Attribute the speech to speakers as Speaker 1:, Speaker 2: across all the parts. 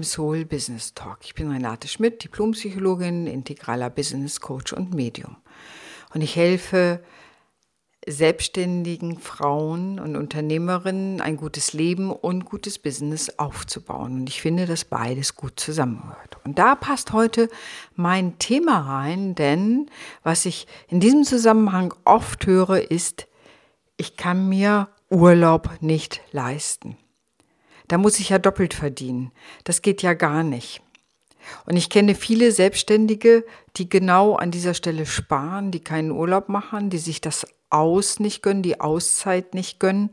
Speaker 1: Beim Soul Business Talk. Ich bin Renate Schmidt, Diplompsychologin, integraler Business Coach und Medium. Und ich helfe selbstständigen Frauen und Unternehmerinnen ein gutes Leben und gutes Business aufzubauen. Und ich finde, dass beides gut zusammengehört. Und da passt heute mein Thema rein, denn was ich in diesem Zusammenhang oft höre, ist, ich kann mir Urlaub nicht leisten. Da muss ich ja doppelt verdienen. Das geht ja gar nicht. Und ich kenne viele Selbstständige, die genau an dieser Stelle sparen, die keinen Urlaub machen, die sich das Aus nicht gönnen, die Auszeit nicht gönnen.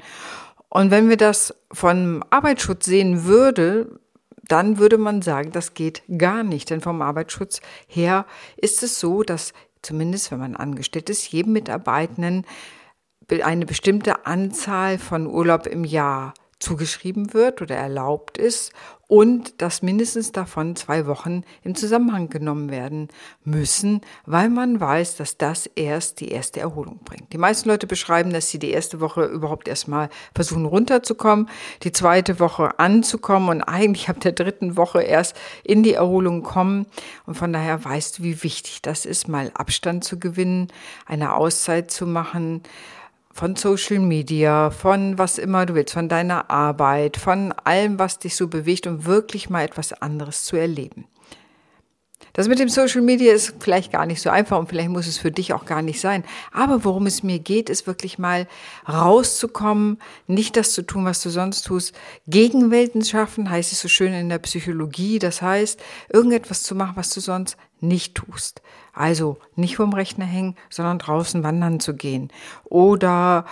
Speaker 1: Und wenn wir das von Arbeitsschutz sehen würde, dann würde man sagen, das geht gar nicht. Denn vom Arbeitsschutz her ist es so, dass zumindest wenn man angestellt ist, jedem Mitarbeitenden eine bestimmte Anzahl von Urlaub im Jahr zugeschrieben wird oder erlaubt ist und dass mindestens davon zwei Wochen im Zusammenhang genommen werden müssen, weil man weiß, dass das erst die erste Erholung bringt. Die meisten Leute beschreiben, dass sie die erste Woche überhaupt erstmal versuchen runterzukommen, die zweite Woche anzukommen und eigentlich ab der dritten Woche erst in die Erholung kommen. Und von daher weißt du, wie wichtig das ist, mal Abstand zu gewinnen, eine Auszeit zu machen, von Social Media, von was immer du willst, von deiner Arbeit, von allem, was dich so bewegt und wirklich mal etwas anderes zu erleben. Das mit dem Social Media ist vielleicht gar nicht so einfach und vielleicht muss es für dich auch gar nicht sein. Aber worum es mir geht, ist wirklich mal rauszukommen, nicht das zu tun, was du sonst tust. Gegenwelten schaffen, heißt es so schön in der Psychologie. Das heißt, irgendetwas zu machen, was du sonst nicht tust. Also nicht vom Rechner hängen, sondern draußen wandern zu gehen. Oder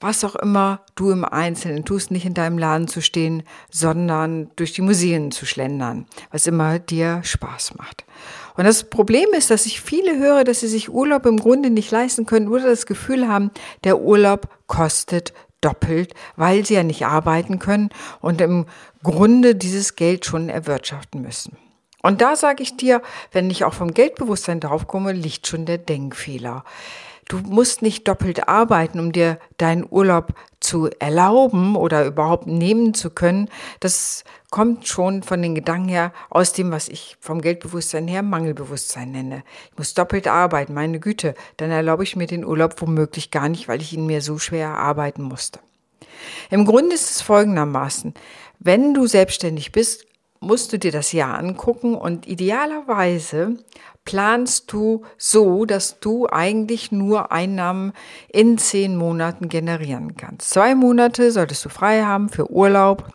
Speaker 1: was auch immer du im Einzelnen tust, nicht in deinem Laden zu stehen, sondern durch die Museen zu schlendern, was immer dir Spaß macht. Und das Problem ist, dass ich viele höre, dass sie sich Urlaub im Grunde nicht leisten können oder das Gefühl haben, der Urlaub kostet doppelt, weil sie ja nicht arbeiten können und im Grunde dieses Geld schon erwirtschaften müssen. Und da sage ich dir, wenn ich auch vom Geldbewusstsein draufkomme, liegt schon der Denkfehler. Du musst nicht doppelt arbeiten, um dir deinen Urlaub zu erlauben oder überhaupt nehmen zu können. Das kommt schon von den Gedanken her aus dem, was ich vom Geldbewusstsein her Mangelbewusstsein nenne. Ich muss doppelt arbeiten, meine Güte, dann erlaube ich mir den Urlaub womöglich gar nicht, weil ich ihn mir so schwer erarbeiten musste. Im Grunde ist es folgendermaßen. Wenn du selbstständig bist, musst du dir das Jahr angucken und idealerweise planst du so, dass du eigentlich nur Einnahmen in zehn Monaten generieren kannst. Zwei Monate solltest du frei haben für Urlaub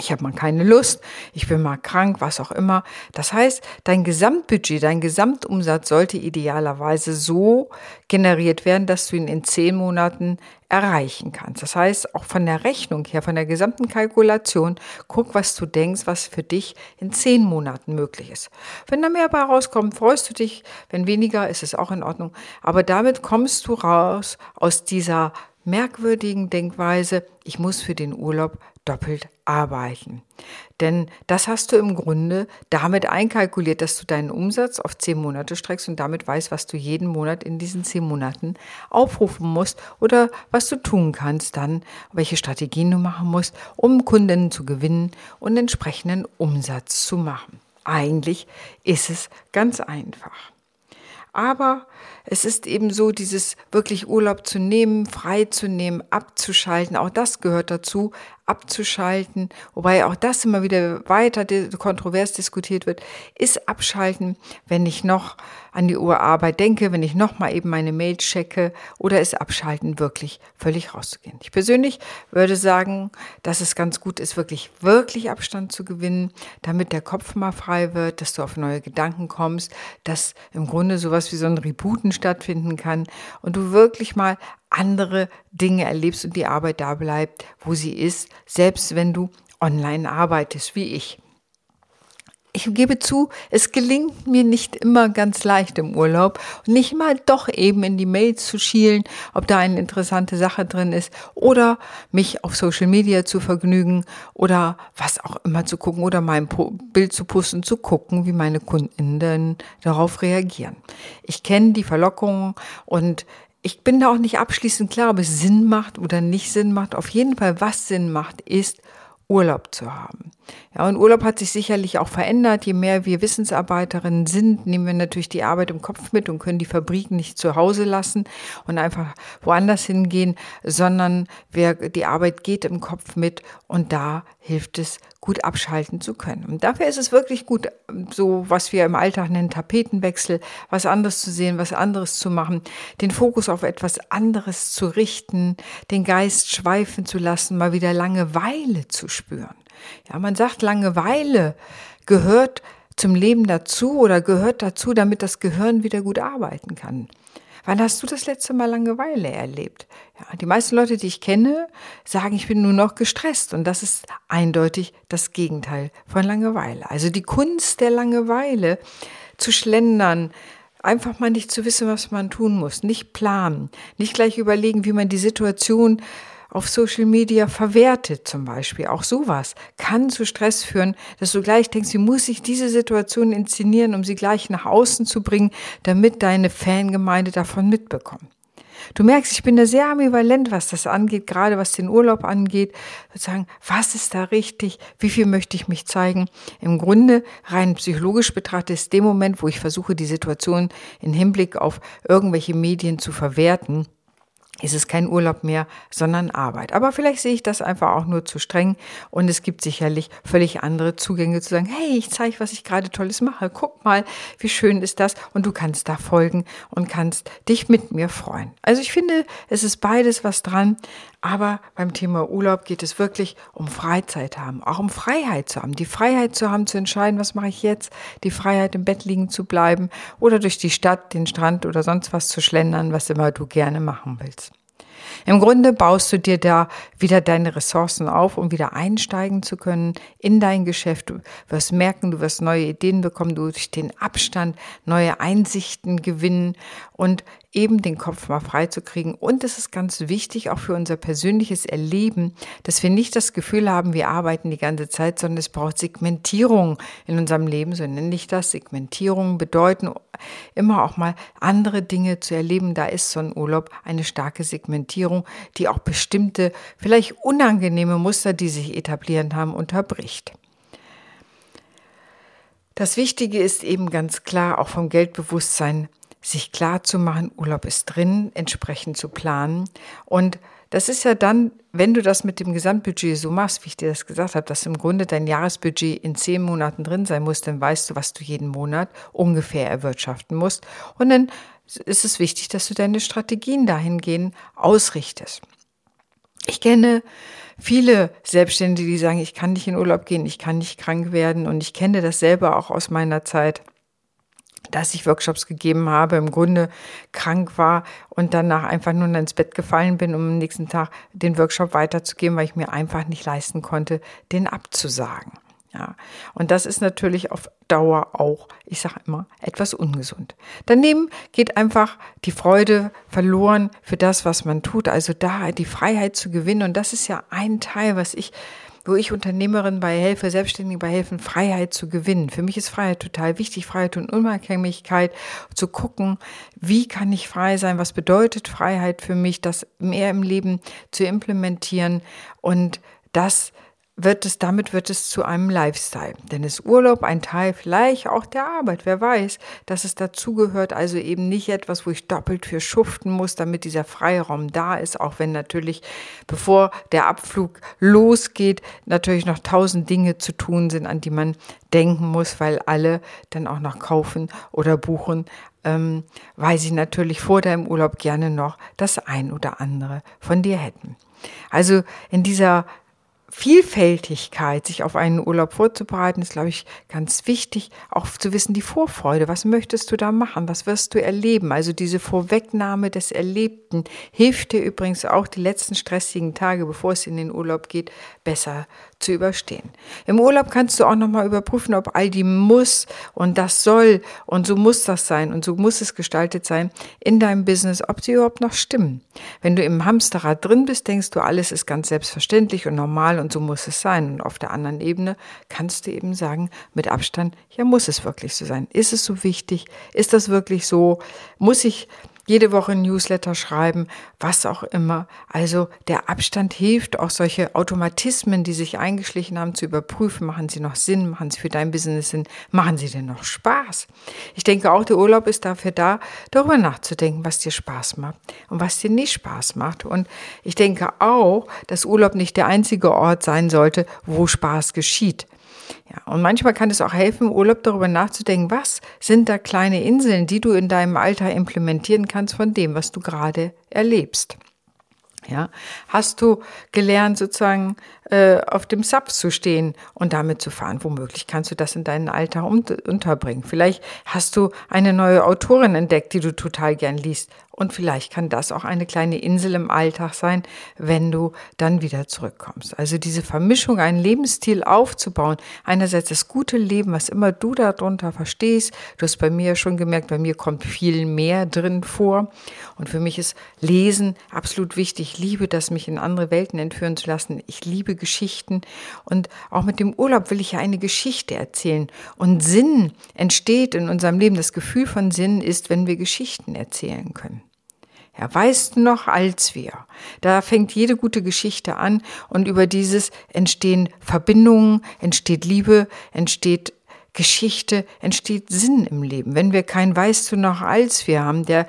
Speaker 1: ich habe mal keine Lust, ich bin mal krank, was auch immer. Das heißt, dein Gesamtbudget, dein Gesamtumsatz sollte idealerweise so generiert werden, dass du ihn in zehn Monaten erreichen kannst. Das heißt, auch von der Rechnung her, von der gesamten Kalkulation, guck, was du denkst, was für dich in zehn Monaten möglich ist. Wenn da mehr bei rauskommt, freust du dich. Wenn weniger, ist es auch in Ordnung. Aber damit kommst du raus aus dieser merkwürdigen Denkweise, ich muss für den Urlaub doppelt arbeiten. Denn das hast du im Grunde damit einkalkuliert, dass du deinen Umsatz auf zehn Monate streckst und damit weißt, was du jeden Monat in diesen zehn Monaten aufrufen musst oder was du tun kannst dann, welche Strategien du machen musst, um Kunden zu gewinnen und entsprechenden Umsatz zu machen. Eigentlich ist es ganz einfach. Aber es ist eben so, dieses wirklich Urlaub zu nehmen, frei zu nehmen, abzuschalten. Auch das gehört dazu, abzuschalten. Wobei auch das immer wieder weiter kontrovers diskutiert wird. Ist abschalten, wenn ich noch an die Urarbeit denke, wenn ich noch mal eben meine Mail checke oder ist abschalten wirklich völlig rauszugehen. Ich persönlich würde sagen, dass es ganz gut ist, wirklich, wirklich Abstand zu gewinnen, damit der Kopf mal frei wird, dass du auf neue Gedanken kommst, dass im Grunde sowas wie so ein Rebooten stattfinden kann und du wirklich mal andere Dinge erlebst und die Arbeit da bleibt, wo sie ist, selbst wenn du online arbeitest, wie ich. Ich gebe zu, es gelingt mir nicht immer ganz leicht im Urlaub nicht mal doch eben in die Mails zu schielen, ob da eine interessante Sache drin ist oder mich auf Social Media zu vergnügen oder was auch immer zu gucken oder mein Bild zu posten, zu gucken, wie meine Kunden darauf reagieren. Ich kenne die Verlockungen und ich bin da auch nicht abschließend klar, ob es Sinn macht oder nicht Sinn macht. Auf jeden Fall, was Sinn macht, ist Urlaub zu haben. Ja, und Urlaub hat sich sicherlich auch verändert. Je mehr wir Wissensarbeiterinnen sind, nehmen wir natürlich die Arbeit im Kopf mit und können die Fabriken nicht zu Hause lassen und einfach woanders hingehen, sondern wir, die Arbeit geht im Kopf mit und da hilft es, gut abschalten zu können. Und dafür ist es wirklich gut, so was wir im Alltag nennen, Tapetenwechsel, was anderes zu sehen, was anderes zu machen, den Fokus auf etwas anderes zu richten, den Geist schweifen zu lassen, mal wieder Langeweile zu spüren. Ja, man sagt, Langeweile gehört zum Leben dazu oder gehört dazu, damit das Gehirn wieder gut arbeiten kann. Wann hast du das letzte Mal Langeweile erlebt? Ja, die meisten Leute, die ich kenne, sagen, ich bin nur noch gestresst. Und das ist eindeutig das Gegenteil von Langeweile. Also die Kunst der Langeweile, zu schlendern, einfach mal nicht zu wissen, was man tun muss, nicht planen, nicht gleich überlegen, wie man die Situation auf Social Media verwertet zum Beispiel. Auch sowas kann zu Stress führen, dass du gleich denkst, wie muss ich diese Situation inszenieren, um sie gleich nach außen zu bringen, damit deine Fangemeinde davon mitbekommt. Du merkst, ich bin da sehr ambivalent, was das angeht, gerade was den Urlaub angeht. Sozusagen, was ist da richtig? Wie viel möchte ich mich zeigen? Im Grunde, rein psychologisch betrachtet, ist dem Moment, wo ich versuche, die Situation in Hinblick auf irgendwelche Medien zu verwerten, ist es kein Urlaub mehr, sondern Arbeit. Aber vielleicht sehe ich das einfach auch nur zu streng und es gibt sicherlich völlig andere Zugänge zu sagen, hey, ich zeige, was ich gerade Tolles mache. Guck mal, wie schön ist das und du kannst da folgen und kannst dich mit mir freuen. Also ich finde, es ist beides was dran, aber beim Thema Urlaub geht es wirklich um Freizeit haben, auch um Freiheit zu haben. Die Freiheit zu haben, zu entscheiden, was mache ich jetzt, die Freiheit im Bett liegen zu bleiben oder durch die Stadt, den Strand oder sonst was zu schlendern, was immer du gerne machen willst. Im Grunde baust du dir da wieder deine Ressourcen auf, um wieder einsteigen zu können in dein Geschäft. Du wirst merken, du wirst neue Ideen bekommen, du durch den Abstand neue Einsichten gewinnen und eben den Kopf mal frei zu kriegen. Und es ist ganz wichtig, auch für unser persönliches Erleben, dass wir nicht das Gefühl haben, wir arbeiten die ganze Zeit, sondern es braucht Segmentierung in unserem Leben. So nenne ich das. Segmentierung bedeuten immer auch mal andere Dinge zu erleben. Da ist so ein Urlaub eine starke Segmentierung, die auch bestimmte, vielleicht unangenehme Muster, die sich etablieren haben, unterbricht. Das Wichtige ist eben ganz klar auch vom Geldbewusstsein sich klar zu machen, Urlaub ist drin, entsprechend zu planen. Und das ist ja dann, wenn du das mit dem Gesamtbudget so machst, wie ich dir das gesagt habe, dass im Grunde dein Jahresbudget in zehn Monaten drin sein muss, dann weißt du, was du jeden Monat ungefähr erwirtschaften musst. Und dann ist es wichtig, dass du deine Strategien dahingehend ausrichtest. Ich kenne viele Selbstständige, die sagen, ich kann nicht in Urlaub gehen, ich kann nicht krank werden. Und ich kenne das selber auch aus meiner Zeit dass ich Workshops gegeben habe, im Grunde krank war und danach einfach nur ins Bett gefallen bin, um am nächsten Tag den Workshop weiterzugeben, weil ich mir einfach nicht leisten konnte, den abzusagen. Ja, und das ist natürlich auf Dauer auch, ich sage immer, etwas ungesund. Daneben geht einfach die Freude verloren für das, was man tut. Also da die Freiheit zu gewinnen. Und das ist ja ein Teil, was ich wo ich Unternehmerin bei helfe, Selbstständigen bei helfen, Freiheit zu gewinnen. Für mich ist Freiheit total wichtig, Freiheit und Unabhängigkeit, zu gucken, wie kann ich frei sein, was bedeutet Freiheit für mich, das mehr im Leben zu implementieren und das wird es, damit wird es zu einem Lifestyle. Denn ist Urlaub ein Teil vielleicht auch der Arbeit. Wer weiß, dass es dazugehört, also eben nicht etwas, wo ich doppelt für schuften muss, damit dieser Freiraum da ist, auch wenn natürlich, bevor der Abflug losgeht, natürlich noch tausend Dinge zu tun sind, an die man denken muss, weil alle dann auch noch kaufen oder buchen, ähm, weil sie natürlich vor deinem Urlaub gerne noch das ein oder andere von dir hätten. Also in dieser Vielfältigkeit, sich auf einen Urlaub vorzubereiten, ist, glaube ich, ganz wichtig, auch zu wissen, die Vorfreude. Was möchtest du da machen? Was wirst du erleben? Also diese Vorwegnahme des Erlebten hilft dir übrigens auch die letzten stressigen Tage, bevor es in den Urlaub geht, besser zu überstehen. Im Urlaub kannst du auch nochmal überprüfen, ob all die muss und das soll und so muss das sein und so muss es gestaltet sein in deinem Business, ob sie überhaupt noch stimmen. Wenn du im Hamsterrad drin bist, denkst du, alles ist ganz selbstverständlich und normal und so muss es sein. Und auf der anderen Ebene kannst du eben sagen, mit Abstand, ja, muss es wirklich so sein? Ist es so wichtig? Ist das wirklich so? Muss ich jede Woche Newsletter schreiben, was auch immer. Also der Abstand hilft, auch solche Automatismen, die sich eingeschlichen haben, zu überprüfen. Machen sie noch Sinn? Machen sie für dein Business Sinn? Machen sie denn noch Spaß? Ich denke auch, der Urlaub ist dafür da, darüber nachzudenken, was dir Spaß macht und was dir nicht Spaß macht. Und ich denke auch, dass Urlaub nicht der einzige Ort sein sollte, wo Spaß geschieht. Ja, und manchmal kann es auch helfen, Urlaub darüber nachzudenken, was sind da kleine Inseln, die du in deinem Alltag implementieren kannst von dem, was du gerade erlebst. Ja, hast du gelernt, sozusagen äh, auf dem Sub zu stehen und damit zu fahren? Womöglich kannst du das in deinen Alltag unterbringen. Vielleicht hast du eine neue Autorin entdeckt, die du total gern liest und vielleicht kann das auch eine kleine Insel im Alltag sein, wenn du dann wieder zurückkommst. Also diese Vermischung, einen Lebensstil aufzubauen. Einerseits das gute Leben, was immer du darunter verstehst. Du hast bei mir schon gemerkt, bei mir kommt viel mehr drin vor. Und für mich ist Lesen absolut wichtig. Ich liebe das, mich in andere Welten entführen zu lassen. Ich liebe Geschichten. Und auch mit dem Urlaub will ich ja eine Geschichte erzählen. Und Sinn entsteht in unserem Leben. Das Gefühl von Sinn ist, wenn wir Geschichten erzählen können. Ja, weißt du noch, als wir. Da fängt jede gute Geschichte an und über dieses entstehen Verbindungen, entsteht Liebe, entsteht Geschichte, entsteht Sinn im Leben. Wenn wir kein Weißt du noch, als wir haben, der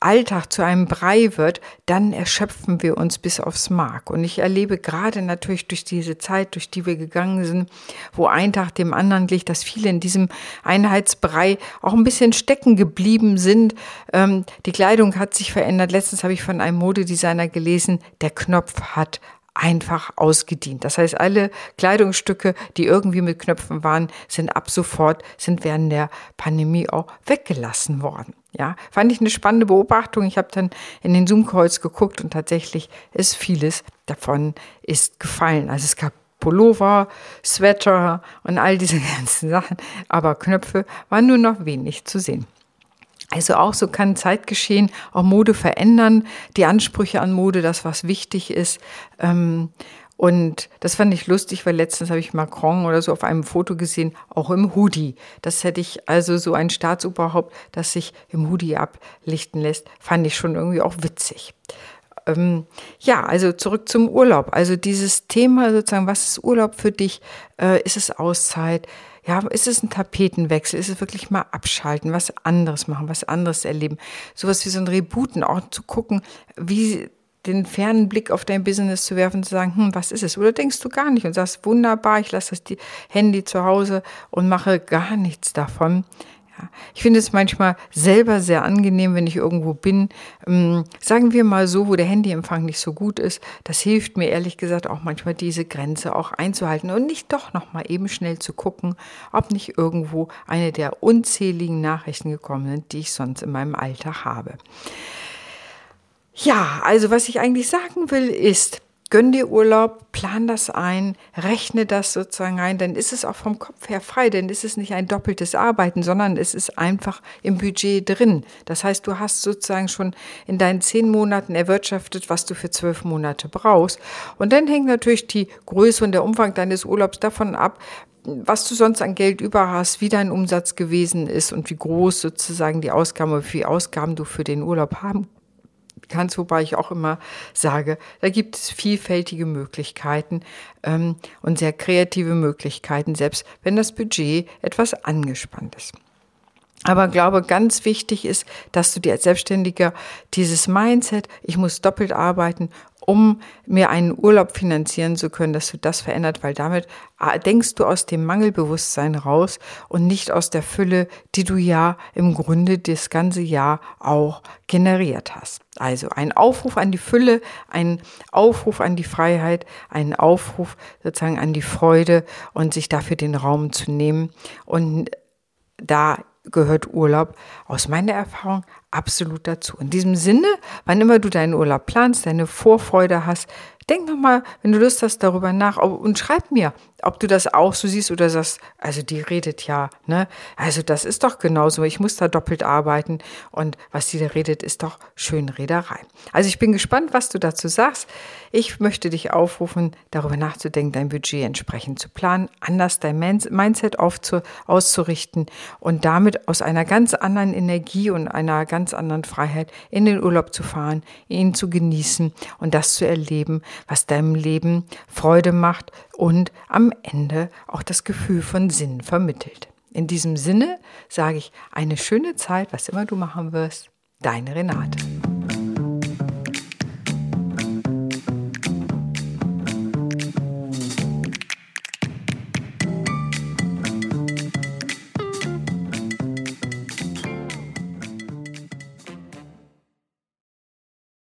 Speaker 1: Alltag zu einem Brei wird, dann erschöpfen wir uns bis aufs Mark. Und ich erlebe gerade natürlich durch diese Zeit, durch die wir gegangen sind, wo ein Tag dem anderen glich, dass viele in diesem Einheitsbrei auch ein bisschen stecken geblieben sind. Ähm, die Kleidung hat sich verändert. Letztens habe ich von einem Modedesigner gelesen, der Knopf hat einfach ausgedient. Das heißt, alle Kleidungsstücke, die irgendwie mit Knöpfen waren, sind ab sofort, sind während der Pandemie auch weggelassen worden. Ja, fand ich eine spannende Beobachtung. Ich habe dann in den Zoom-Calls geguckt und tatsächlich ist vieles davon ist gefallen. Also es gab Pullover, Sweater und all diese ganzen Sachen, aber Knöpfe waren nur noch wenig zu sehen. Also auch so kann Zeitgeschehen auch Mode verändern, die Ansprüche an Mode, das was wichtig ist. Ähm, und das fand ich lustig, weil letztens habe ich Macron oder so auf einem Foto gesehen, auch im Hoodie. Das hätte ich also so ein Staatsoberhaupt, das sich im Hoodie ablichten lässt, fand ich schon irgendwie auch witzig. Ähm, ja, also zurück zum Urlaub. Also dieses Thema sozusagen, was ist Urlaub für dich? Äh, ist es Auszeit? Ja, ist es ein Tapetenwechsel? Ist es wirklich mal abschalten, was anderes machen, was anderes erleben? Sowas wie so ein Rebooten, auch zu gucken, wie den fernen Blick auf dein Business zu werfen, zu sagen, hm, was ist es? Oder denkst du gar nicht und sagst, wunderbar, ich lasse das Handy zu Hause und mache gar nichts davon. Ja, ich finde es manchmal selber sehr angenehm, wenn ich irgendwo bin, ähm, sagen wir mal so, wo der Handyempfang nicht so gut ist. Das hilft mir ehrlich gesagt auch manchmal diese Grenze auch einzuhalten und nicht doch noch mal eben schnell zu gucken, ob nicht irgendwo eine der unzähligen Nachrichten gekommen sind, die ich sonst in meinem Alltag habe. Ja, also was ich eigentlich sagen will ist, gönn dir Urlaub, plan das ein, rechne das sozusagen ein, dann ist es auch vom Kopf her frei, denn es ist nicht ein doppeltes Arbeiten, sondern es ist einfach im Budget drin. Das heißt, du hast sozusagen schon in deinen zehn Monaten erwirtschaftet, was du für zwölf Monate brauchst. Und dann hängt natürlich die Größe und der Umfang deines Urlaubs davon ab, was du sonst an Geld über hast, wie dein Umsatz gewesen ist und wie groß sozusagen die Ausgaben, wie viele Ausgaben du für den Urlaub haben kannst, wobei ich auch immer sage, da gibt es vielfältige Möglichkeiten ähm, und sehr kreative Möglichkeiten, selbst wenn das Budget etwas angespannt ist. Aber glaube, ganz wichtig ist, dass du dir als Selbstständiger dieses Mindset, ich muss doppelt arbeiten, um mir einen Urlaub finanzieren zu können, dass du das verändert, weil damit ah, denkst du aus dem Mangelbewusstsein raus und nicht aus der Fülle, die du ja im Grunde das ganze Jahr auch generiert hast. Also ein Aufruf an die Fülle, ein Aufruf an die Freiheit, ein Aufruf sozusagen an die Freude und sich dafür den Raum zu nehmen und da gehört Urlaub aus meiner Erfahrung absolut dazu. In diesem Sinne, wann immer du deinen Urlaub planst, deine Vorfreude hast, denk nochmal, wenn du Lust hast, darüber nach und schreib mir, ob du das auch so siehst oder sagst, also die redet ja, ne? Also das ist doch genauso, ich muss da doppelt arbeiten und was die da redet, ist doch Schönrederei. Also ich bin gespannt, was du dazu sagst. Ich möchte dich aufrufen, darüber nachzudenken, dein Budget entsprechend zu planen, anders dein Mindset aufzu auszurichten und damit aus einer ganz anderen Energie und einer ganz anderen Freiheit in den Urlaub zu fahren, ihn zu genießen und das zu erleben, was deinem Leben Freude macht und am Ende auch das Gefühl von Sinn vermittelt. In diesem Sinne sage ich eine schöne Zeit, was immer du machen wirst. Deine Renate.